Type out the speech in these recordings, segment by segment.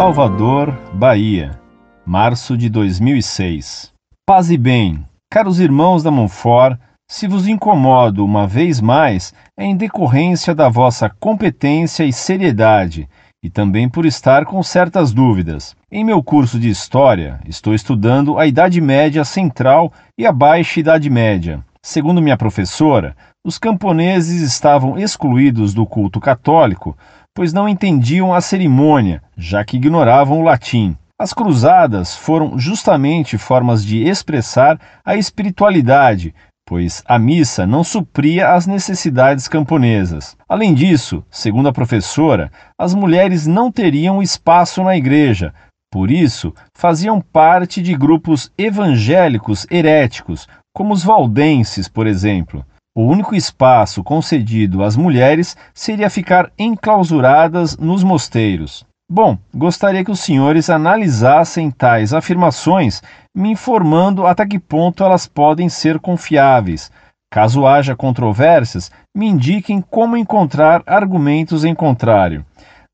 Salvador, Bahia, março de 2006. Paz e bem, caros irmãos da Monfort, se vos incomodo uma vez mais, é em decorrência da vossa competência e seriedade, e também por estar com certas dúvidas. Em meu curso de História, estou estudando a Idade Média Central e a Baixa Idade Média. Segundo minha professora, os camponeses estavam excluídos do culto católico, pois não entendiam a cerimônia, já que ignoravam o latim. As cruzadas foram justamente formas de expressar a espiritualidade, pois a missa não supria as necessidades camponesas. Além disso, segundo a professora, as mulheres não teriam espaço na igreja, por isso faziam parte de grupos evangélicos heréticos, como os valdenses, por exemplo. O único espaço concedido às mulheres seria ficar enclausuradas nos mosteiros. Bom, gostaria que os senhores analisassem tais afirmações, me informando até que ponto elas podem ser confiáveis. Caso haja controvérsias, me indiquem como encontrar argumentos em contrário.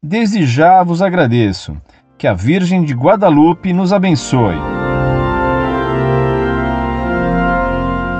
Desde já vos agradeço. Que a Virgem de Guadalupe nos abençoe.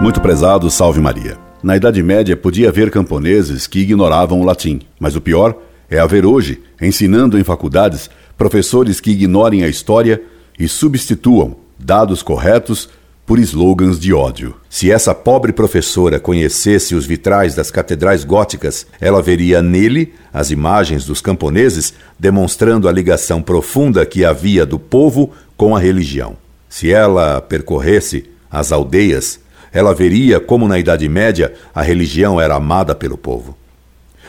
Muito prezado, salve Maria. Na Idade Média podia haver camponeses que ignoravam o latim, mas o pior é haver hoje, ensinando em faculdades, professores que ignorem a história e substituam dados corretos por slogans de ódio. Se essa pobre professora conhecesse os vitrais das catedrais góticas, ela veria nele as imagens dos camponeses demonstrando a ligação profunda que havia do povo com a religião. Se ela percorresse as aldeias, ela veria como na Idade Média a religião era amada pelo povo.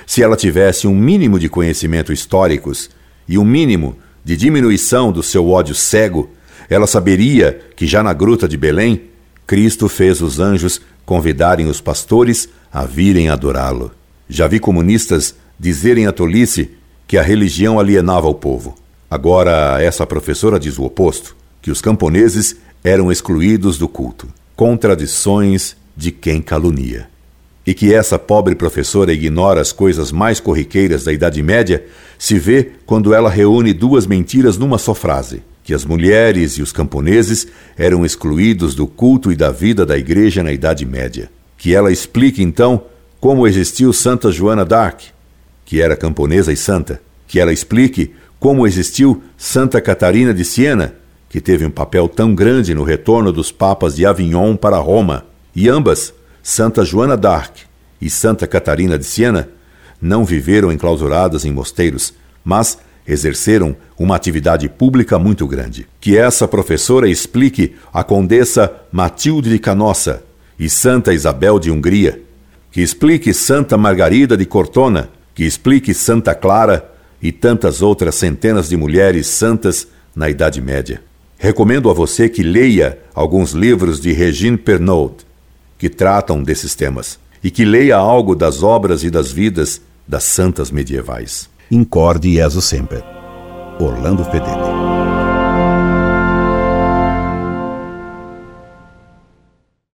Se ela tivesse um mínimo de conhecimentos históricos e um mínimo de diminuição do seu ódio cego, ela saberia que já na gruta de Belém, Cristo fez os anjos convidarem os pastores a virem adorá-lo. Já vi comunistas dizerem a tolice que a religião alienava o povo. Agora, essa professora diz o oposto, que os camponeses eram excluídos do culto. Contradições de quem calunia e que essa pobre professora ignora as coisas mais corriqueiras da Idade Média, se vê quando ela reúne duas mentiras numa só frase: que as mulheres e os camponeses eram excluídos do culto e da vida da Igreja na Idade Média. Que ela explique então como existiu Santa Joana d'Arc, que era camponesa e santa. Que ela explique como existiu Santa Catarina de Siena, que teve um papel tão grande no retorno dos papas de Avignon para Roma. E ambas Santa Joana d'Arc e Santa Catarina de Siena não viveram enclausuradas em mosteiros, mas exerceram uma atividade pública muito grande. Que essa professora explique a condessa Matilde de Canossa e Santa Isabel de Hungria, que explique Santa Margarida de Cortona, que explique Santa Clara e tantas outras centenas de mulheres santas na Idade Média. Recomendo a você que leia alguns livros de Regine Pernaud, que tratam desses temas e que leia algo das obras e das vidas das santas medievais. Incorde Jesus Semper. Orlando Fedeli.